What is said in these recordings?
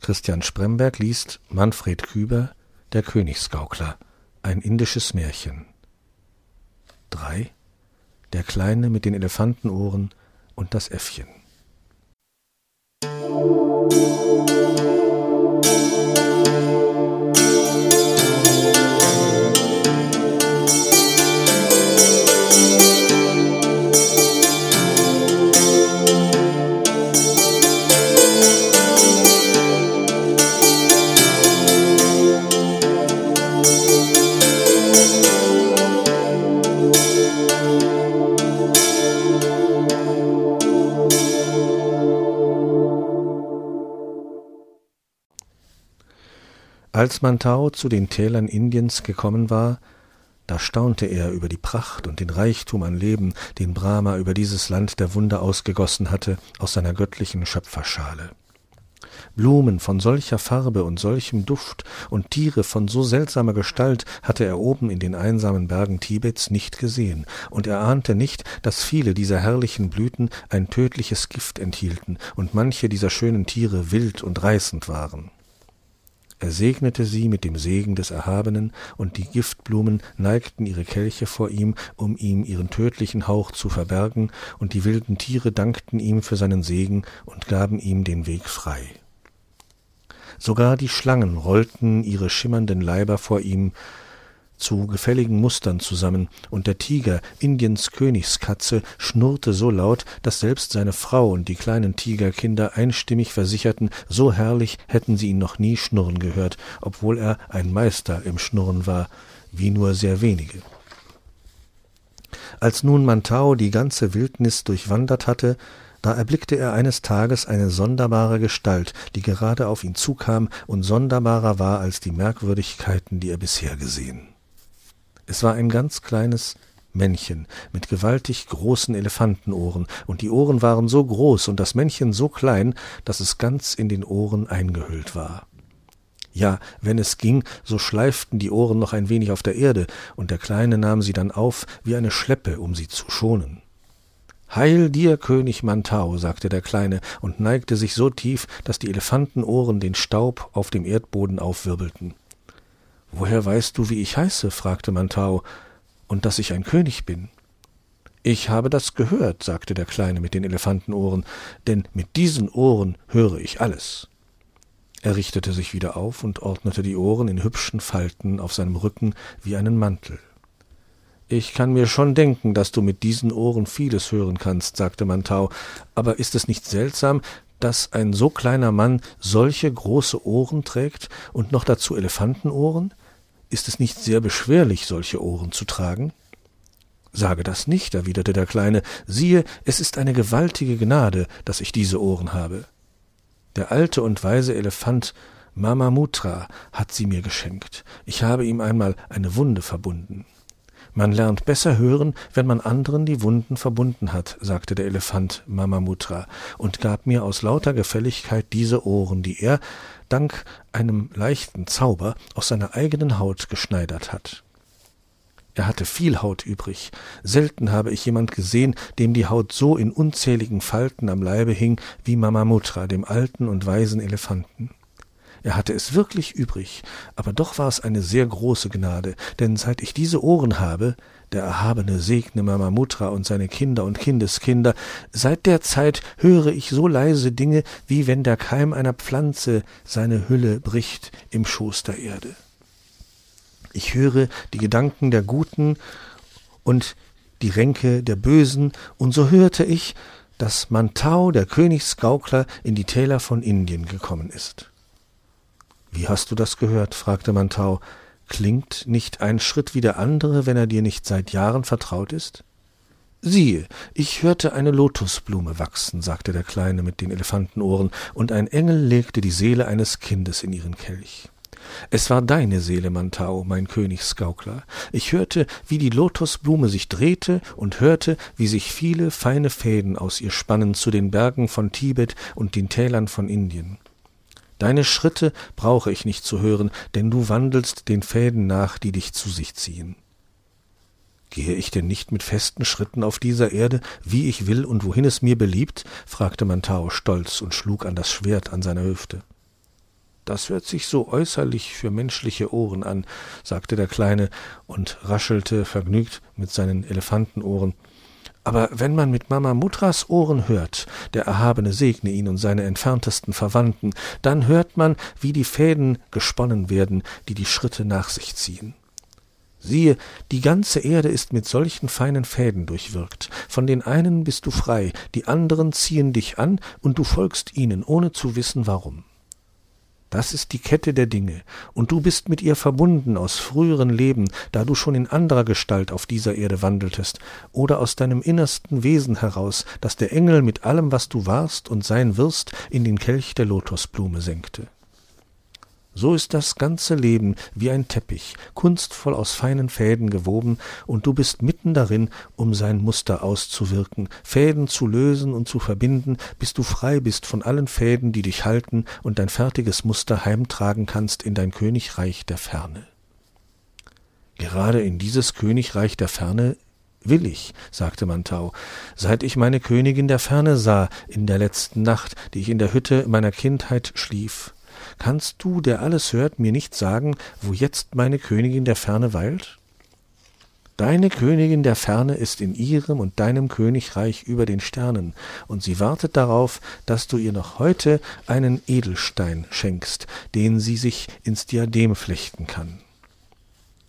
Christian Spremberg liest Manfred Küber Der Königsgaukler, ein indisches Märchen. 3. Der Kleine mit den Elefantenohren und das Äffchen. Als Mantau zu den Tälern Indiens gekommen war, da staunte er über die Pracht und den Reichtum an Leben, den Brahma über dieses Land der Wunder ausgegossen hatte aus seiner göttlichen Schöpferschale. Blumen von solcher Farbe und solchem Duft und Tiere von so seltsamer Gestalt hatte er oben in den einsamen Bergen Tibets nicht gesehen, und er ahnte nicht, dass viele dieser herrlichen Blüten ein tödliches Gift enthielten und manche dieser schönen Tiere wild und reißend waren. Er segnete sie mit dem Segen des Erhabenen, und die Giftblumen neigten ihre Kelche vor ihm, um ihm ihren tödlichen Hauch zu verbergen, und die wilden Tiere dankten ihm für seinen Segen und gaben ihm den Weg frei. Sogar die Schlangen rollten ihre schimmernden Leiber vor ihm, zu gefälligen Mustern zusammen, und der Tiger, Indiens Königskatze, schnurrte so laut, dass selbst seine Frau und die kleinen Tigerkinder einstimmig versicherten, so herrlich hätten sie ihn noch nie schnurren gehört, obwohl er ein Meister im Schnurren war, wie nur sehr wenige. Als nun Mantau die ganze Wildnis durchwandert hatte, da erblickte er eines Tages eine sonderbare Gestalt, die gerade auf ihn zukam und sonderbarer war als die Merkwürdigkeiten, die er bisher gesehen. Es war ein ganz kleines Männchen mit gewaltig großen Elefantenohren, und die Ohren waren so groß und das Männchen so klein, dass es ganz in den Ohren eingehüllt war. Ja, wenn es ging, so schleiften die Ohren noch ein wenig auf der Erde, und der Kleine nahm sie dann auf wie eine Schleppe, um sie zu schonen. Heil dir, König Mantau, sagte der Kleine und neigte sich so tief, dass die Elefantenohren den Staub auf dem Erdboden aufwirbelten. Woher weißt du, wie ich heiße? fragte Mantau, und dass ich ein König bin. Ich habe das gehört, sagte der Kleine mit den Elefantenohren, denn mit diesen Ohren höre ich alles. Er richtete sich wieder auf und ordnete die Ohren in hübschen Falten auf seinem Rücken wie einen Mantel. Ich kann mir schon denken, dass du mit diesen Ohren vieles hören kannst, sagte Mantau, aber ist es nicht seltsam, dass ein so kleiner Mann solche große Ohren trägt und noch dazu Elefantenohren? Ist es nicht sehr beschwerlich, solche Ohren zu tragen? Sage das nicht, erwiderte der Kleine, siehe, es ist eine gewaltige Gnade, dass ich diese Ohren habe. Der alte und weise Elefant Mamamutra hat sie mir geschenkt. Ich habe ihm einmal eine Wunde verbunden. Man lernt besser hören, wenn man anderen die Wunden verbunden hat, sagte der Elefant Mamamutra und gab mir aus lauter Gefälligkeit diese Ohren, die er, dank einem leichten Zauber, aus seiner eigenen Haut geschneidert hat. Er hatte viel Haut übrig. Selten habe ich jemand gesehen, dem die Haut so in unzähligen Falten am Leibe hing wie Mamamutra, dem alten und weisen Elefanten. Er hatte es wirklich übrig, aber doch war es eine sehr große Gnade, denn seit ich diese Ohren habe, der Erhabene segne Mamamutra und seine Kinder und Kindeskinder, seit der Zeit höre ich so leise Dinge, wie wenn der Keim einer Pflanze seine Hülle bricht im Schoß der Erde. Ich höre die Gedanken der Guten und die Ränke der Bösen, und so hörte ich, dass Mantau, der Königsgaukler, in die Täler von Indien gekommen ist. Wie hast du das gehört? fragte Mantau. Klingt nicht ein Schritt wie der andere, wenn er dir nicht seit Jahren vertraut ist? Siehe, ich hörte eine Lotusblume wachsen, sagte der Kleine mit den Elefantenohren, und ein Engel legte die Seele eines Kindes in ihren Kelch. Es war deine Seele, Mantau, mein Königsgaukler. Ich hörte, wie die Lotusblume sich drehte und hörte, wie sich viele feine Fäden aus ihr spannen zu den Bergen von Tibet und den Tälern von Indien. Deine Schritte brauche ich nicht zu hören, denn du wandelst den Fäden nach, die dich zu sich ziehen. Gehe ich denn nicht mit festen Schritten auf dieser Erde, wie ich will und wohin es mir beliebt? fragte Mantau stolz und schlug an das Schwert an seiner Hüfte. das hört sich so äußerlich für menschliche Ohren an, sagte der Kleine und raschelte vergnügt mit seinen Elefantenohren. Aber wenn man mit Mama Mutras Ohren hört, der Erhabene segne ihn und seine entferntesten Verwandten, dann hört man, wie die Fäden gesponnen werden, die die Schritte nach sich ziehen. Siehe, die ganze Erde ist mit solchen feinen Fäden durchwirkt. Von den einen bist du frei, die anderen ziehen dich an, und du folgst ihnen, ohne zu wissen warum. Das ist die Kette der Dinge, und du bist mit ihr verbunden aus früheren Leben, da du schon in anderer Gestalt auf dieser Erde wandeltest, oder aus deinem innersten Wesen heraus, das der Engel mit allem, was du warst und sein wirst, in den Kelch der Lotosblume senkte. So ist das ganze Leben wie ein Teppich, kunstvoll aus feinen Fäden gewoben, und du bist mitten darin, um sein Muster auszuwirken, Fäden zu lösen und zu verbinden, bis du frei bist von allen Fäden, die dich halten und dein fertiges Muster heimtragen kannst in dein Königreich der Ferne. Gerade in dieses Königreich der Ferne will ich, sagte Mantau, seit ich meine Königin der Ferne sah in der letzten Nacht, die ich in der Hütte meiner Kindheit schlief. Kannst du, der alles hört, mir nicht sagen, wo jetzt meine Königin der Ferne weilt? Deine Königin der Ferne ist in ihrem und deinem Königreich über den Sternen, und sie wartet darauf, dass du ihr noch heute einen Edelstein schenkst, den sie sich ins Diadem flechten kann.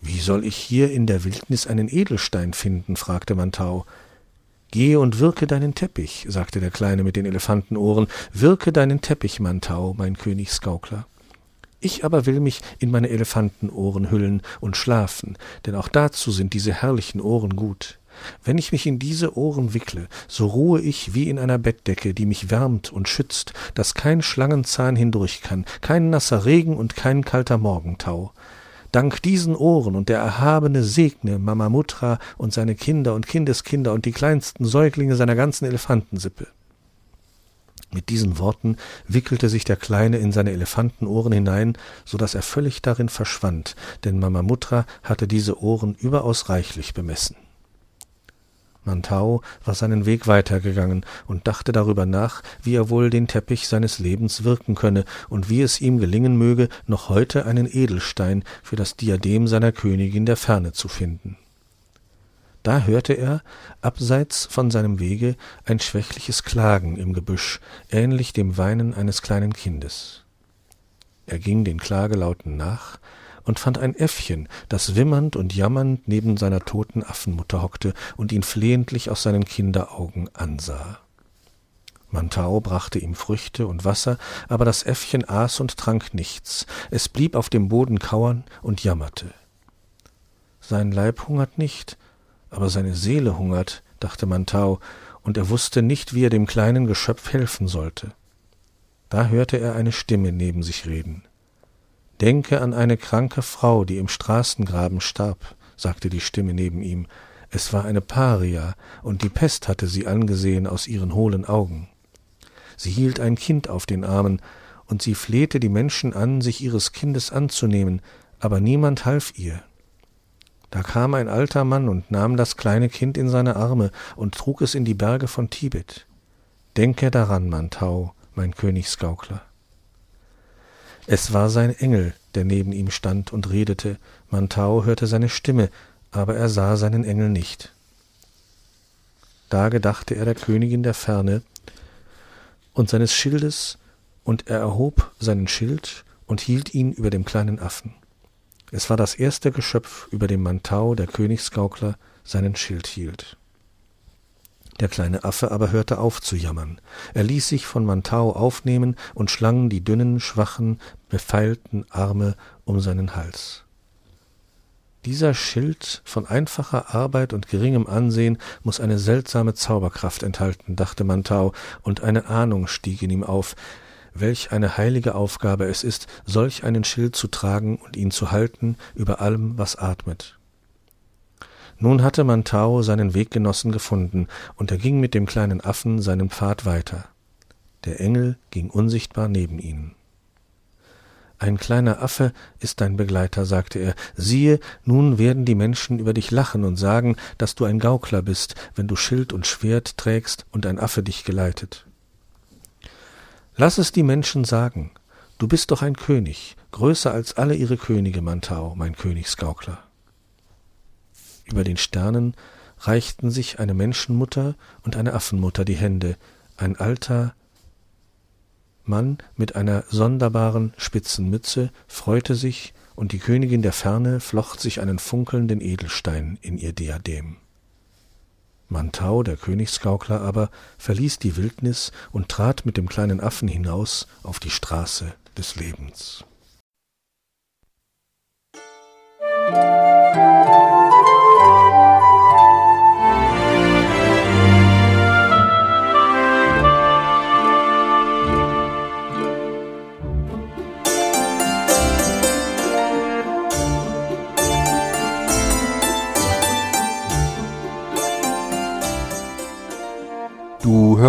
Wie soll ich hier in der Wildnis einen Edelstein finden? fragte Mantau. Gehe und wirke deinen Teppich, sagte der Kleine mit den Elefantenohren, wirke deinen Teppich, Mantau, mein Königsgaukler. Ich aber will mich in meine Elefantenohren hüllen und schlafen, denn auch dazu sind diese herrlichen Ohren gut. Wenn ich mich in diese Ohren wickle, so ruhe ich wie in einer Bettdecke, die mich wärmt und schützt, dass kein Schlangenzahn hindurch kann, kein nasser Regen und kein kalter Morgentau. Dank diesen Ohren und der Erhabene segne Mamamutra und seine Kinder und Kindeskinder und die kleinsten Säuglinge seiner ganzen Elefantensippe. Mit diesen Worten wickelte sich der Kleine in seine Elefantenohren hinein, so dass er völlig darin verschwand, denn Mamamutra hatte diese Ohren überaus reichlich bemessen. Mantau war seinen Weg weitergegangen und dachte darüber nach, wie er wohl den Teppich seines Lebens wirken könne und wie es ihm gelingen möge, noch heute einen Edelstein für das Diadem seiner Königin der Ferne zu finden. Da hörte er, abseits von seinem Wege, ein schwächliches Klagen im Gebüsch, ähnlich dem Weinen eines kleinen Kindes. Er ging den Klagelauten nach, und fand ein Äffchen, das wimmernd und jammernd neben seiner toten Affenmutter hockte und ihn flehentlich aus seinen Kinderaugen ansah. Mantau brachte ihm Früchte und Wasser, aber das Äffchen aß und trank nichts, es blieb auf dem Boden kauern und jammerte. Sein Leib hungert nicht, aber seine Seele hungert, dachte Mantau, und er wusste nicht, wie er dem kleinen Geschöpf helfen sollte. Da hörte er eine Stimme neben sich reden. Denke an eine kranke Frau, die im Straßengraben starb, sagte die Stimme neben ihm. Es war eine Paria, und die Pest hatte sie angesehen aus ihren hohlen Augen. Sie hielt ein Kind auf den Armen, und sie flehte die Menschen an, sich ihres Kindes anzunehmen, aber niemand half ihr. Da kam ein alter Mann und nahm das kleine Kind in seine Arme und trug es in die Berge von Tibet. Denke daran, Mantau, mein Königsgaukler. Es war sein Engel, der neben ihm stand und redete. Mantau hörte seine Stimme, aber er sah seinen Engel nicht. Da gedachte er der Königin der Ferne und seines Schildes, und er erhob seinen Schild und hielt ihn über dem kleinen Affen. Es war das erste Geschöpf, über dem Mantau, der Königsgaukler, seinen Schild hielt. Der kleine Affe aber hörte auf zu jammern. Er ließ sich von Mantau aufnehmen und schlang die dünnen, schwachen, befeilten Arme um seinen Hals. Dieser Schild von einfacher Arbeit und geringem Ansehen muss eine seltsame Zauberkraft enthalten, dachte Mantau, und eine Ahnung stieg in ihm auf, welch eine heilige Aufgabe es ist, solch einen Schild zu tragen und ihn zu halten über allem, was atmet. Nun hatte Mantau seinen Weggenossen gefunden, und er ging mit dem kleinen Affen seinen Pfad weiter. Der Engel ging unsichtbar neben ihnen. Ein kleiner Affe ist dein Begleiter, sagte er. Siehe, nun werden die Menschen über dich lachen und sagen, dass du ein Gaukler bist, wenn du Schild und Schwert trägst und ein Affe dich geleitet. Lass es die Menschen sagen. Du bist doch ein König, größer als alle ihre Könige, Mantau, mein Königsgaukler. Über den Sternen reichten sich eine Menschenmutter und eine Affenmutter die Hände, ein alter Mann mit einer sonderbaren spitzen Mütze freute sich, und die Königin der Ferne flocht sich einen funkelnden Edelstein in ihr Diadem. Mantau, der Königsgaukler aber, verließ die Wildnis und trat mit dem kleinen Affen hinaus auf die Straße des Lebens.